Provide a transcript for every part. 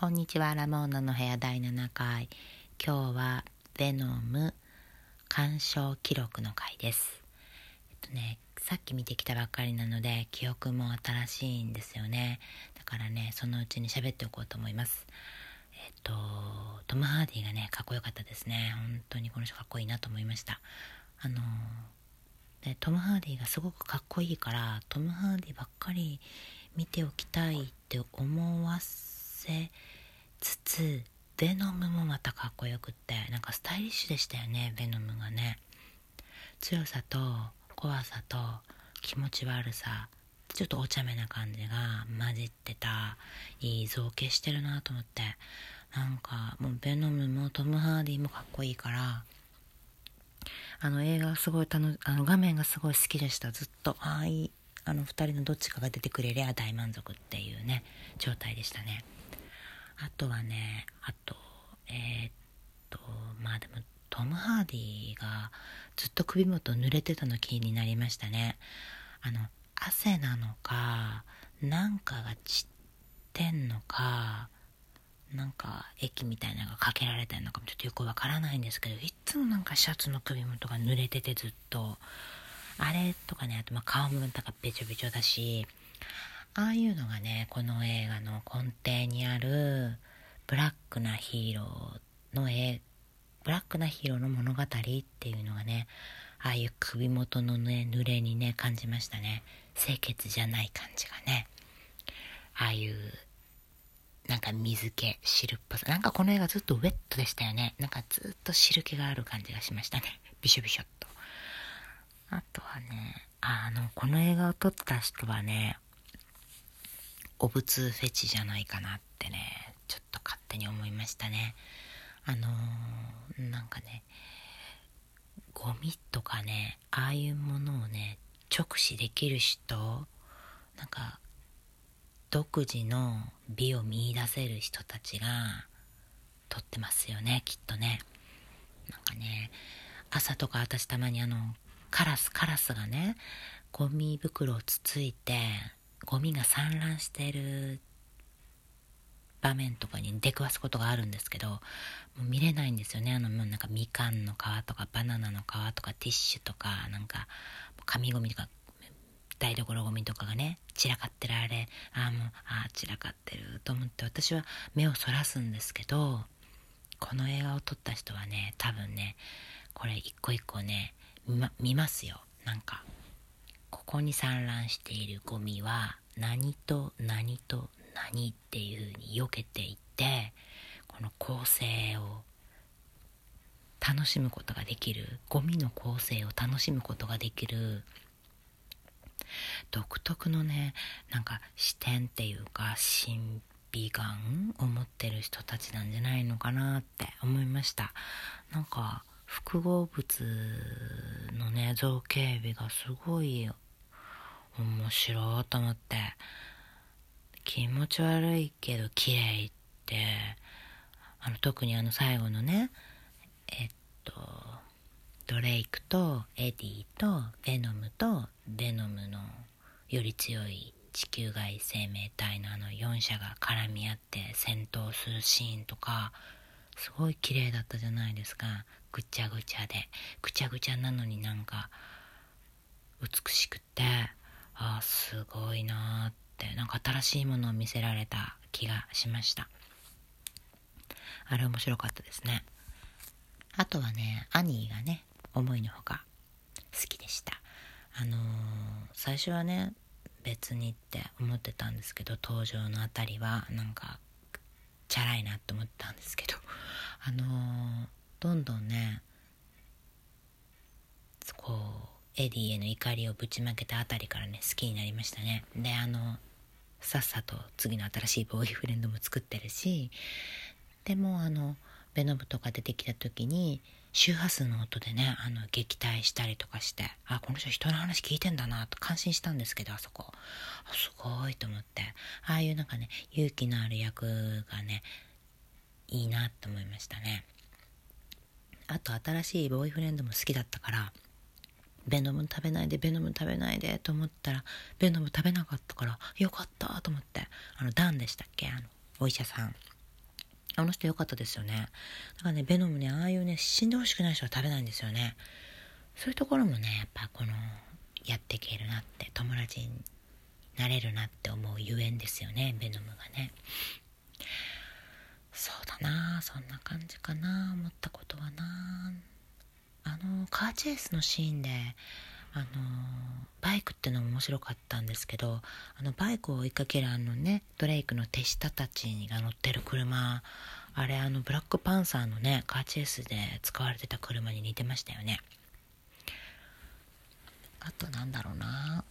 こんにちは、ラモーナの部屋第7回。今日は、ベノム鑑賞記録の回です。えっとね、さっき見てきたばっかりなので、記憶も新しいんですよね。だからね、そのうちに喋っておこうと思います。えっと、トム・ハーディがね、かっこよかったですね。本当にこの人かっこいいなと思いました。あの、でトム・ハーディがすごくかっこいいから、トム・ハーディばっかり見ておきたいって思わせつつベノムもまたかっこよくってなんかスタイリッシュでしたよねベノムがね。強さと怖さと気持ち悪さちょっとお茶目な感じが混じってたいい造形してるなと思って。なんかもうベノムもトム・ハーディもかっこいいからあの映画すごい楽あの画面がすごい好きでした。ずっとああいいあの2人のどっちかが出てくれりゃ大満足っていうね状態でしたね。あとはねあとえー、っとまあでもトム・ハーディがずっと首元濡れてたの気になりましたね。あの汗なのかなんかが散ってんのかなんか液みたいなのがかけられてるのかもちょっとよくわからないんですけどいつもなんかシャツの首元が濡れててずっと。あれとかねあとまあ顔もなんかべちょべちょだしああいうのがねこの映画の根底にあるブラックなヒーローの絵ブラックなヒーローの物語っていうのがねああいう首元のね濡れにね感じましたね。清潔じゃない感じがね。ああいうなんか水気汁っぽさなんかこの映画ずっとウェットでしたよね。なんかずっと汁気がある感じがしましたね。びしょびしょっと。あとはねあのこの映画を撮った人はねお仏フェチじゃないかなってねちょっと勝手に思いましたね。あのー、なんかねゴミとかねああいうものをね直視できる人なんか独自の美を見いだせる人たちが撮ってますよねきっとね。なんかね朝とか私たまにあのカラスカラスがねゴミ袋をつついてゴミが散乱してる場面とかに出くわすことがあるんですけどもう見れないんですよね。あのもうなんかみかんの皮とかバナナの皮とかティッシュとかなんか紙ゴミとか台所ゴミとかがね散らかってられああもうああ散らかってると思って私は目をそらすんですけどこの映画を撮った人はね多分ねこれ一個一個ね見,、ま、見ますよ。なんかここに散乱しているゴミは何と何と何っていう風に避けていってこの構成を楽しむことができるゴミの構成を楽しむことができる独特のねなんか視点っていうか神秘眼を持ってる人たちなんじゃないのかなって思いました。なんか複合物のね造形美がすごい面白いと思って。気持ち悪いけど綺麗って。あの特にあの最後のね。えっとドレイクとエディとベノムとベノムのより強い地球外生命体のあの4者が絡み合って戦闘するシーンとか。すごい綺麗だったじゃないですか。ぐちゃぐちゃで。ぐちゃぐちゃなのになんか美しくって。ああすごいなってなんか新しいものを見せられた気がしました。あれ面白かったですね。あとはねアニーがね思いのほか好きでした。あのー、最初はね別にって思ってたんですけど登場のあたりはなんかチャラいなって思ってたんですけど。あのー、どんどんねこうエディへの怒りをぶちまけたあたりからね好きになりましたね。であのさっさと次の新しいボーイフレンドも作ってるしでもあのベノブとか出てきた時に周波数の音でねあの撃退したりとかしてあこの人人の話聞いてんだなと感心したんですけどあそこ。あすごいと思って。ああいうなんかね勇気のある役がねいいなと思いましたね。あと新しいボーイフレンドも好きだったからベノム食べないでベノム食べないでと思ったらベノム食べなかったからよかったと思ってあのダンでしたっけ？あのお医者さん。あの人良かったですよね。だからねベノムねああいうね死んでほしくない人は食べないんですよね。そういうところもねやっぱこのやっていけるなって友達になれるなって思うゆえんですよねベノムがね。そうだなそんな感じかな思ったことはなのカーチェイスのシーンであのバイクってのも面白かったんですけどあのバイクを追いかけるあのねドレイクの手下たちが乗ってる車あれあのブラックパンサーのねカーチェイスで使われてた車に似てましたよね。あとなんだろうな。あ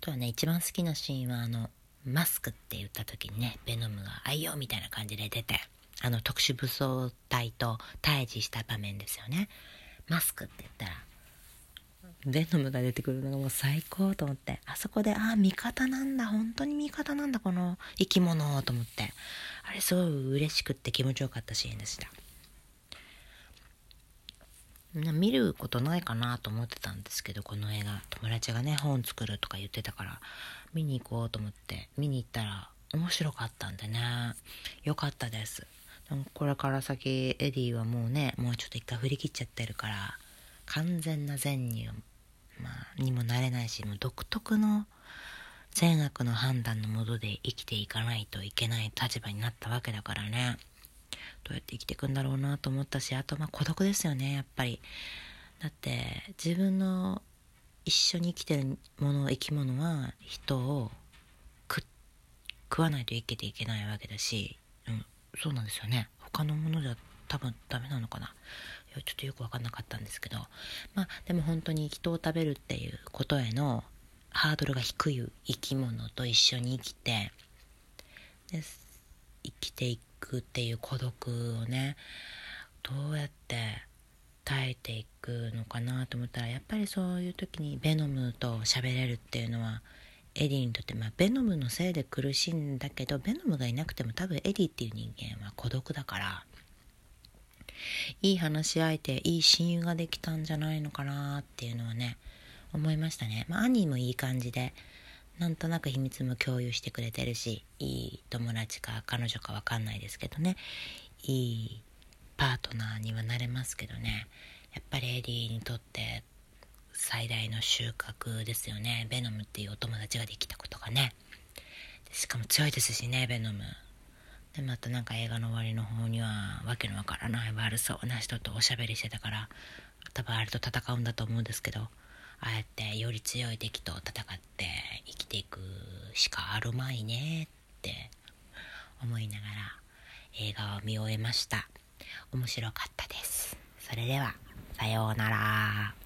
とはね一番好きなシーンはあのマスクって言った時にねベノムが「あいよ」みたいな感じで出て。あの特殊武装隊と対峙した場面ですよね。マスクって言ったらベノムが出てくるのがもう最高と思ってあそこでああ味方なんだ本当に味方なんだこの生き物と思って。あれすごい嬉しくって気持ちよかったシーンでした。見ることないかなと思ってたんですけどこの映画。友達がね本作るとか言ってたから見に行こうと思って見に行ったら面白かったんでね。よかったです。これから先エディはもうねもうちょっと一回振り切っちゃってるから完全な善に,、まあ、にもなれないしもう独特の善悪の判断のもとで生きていかないといけない立場になったわけだからね。どうやって生きていくんだろうなと思ったしあとまあ孤独ですよねやっぱり。だって自分の一緒に生きてるもの生き物は人を食わないと生きていけないわけだし、そうなんですよね。他のものじゃ多分ダメなのかな。いやちょっとよく分かんなかったんですけど。まあでも本当に人を食べるっていうことへのハードルが低い生き物と一緒に生きてで生きていくっていう孤独をねどうやって耐えていくのかなと思ったらやっぱりそういう時にベノムと喋れるっていうのはエディにとって、まあ、ベノムのせいで苦しいんだけどベノムがいなくても多分エディっていう人間は孤独だからいい話し相手いい親友ができたんじゃないのかなっていうのはね思いましたね、まあ、アニーもいい感じでなんとなく秘密も共有してくれてるしいい友達か彼女か分かんないですけどねいいパートナーにはなれますけどね。やっぱりエディにとって最大の収穫ですよね。ベノムっていうお友達ができたことがね。しかも強いですしねベノム。でまたなんか映画の終わりの方にはわけのわからない悪そうな人とおしゃべりしてたから多分あれと戦うんだと思うんですけどああやってより強い敵と戦って生きていくしかあるまいねって思いながら映画を見終えました。面白かったです。それではさようなら。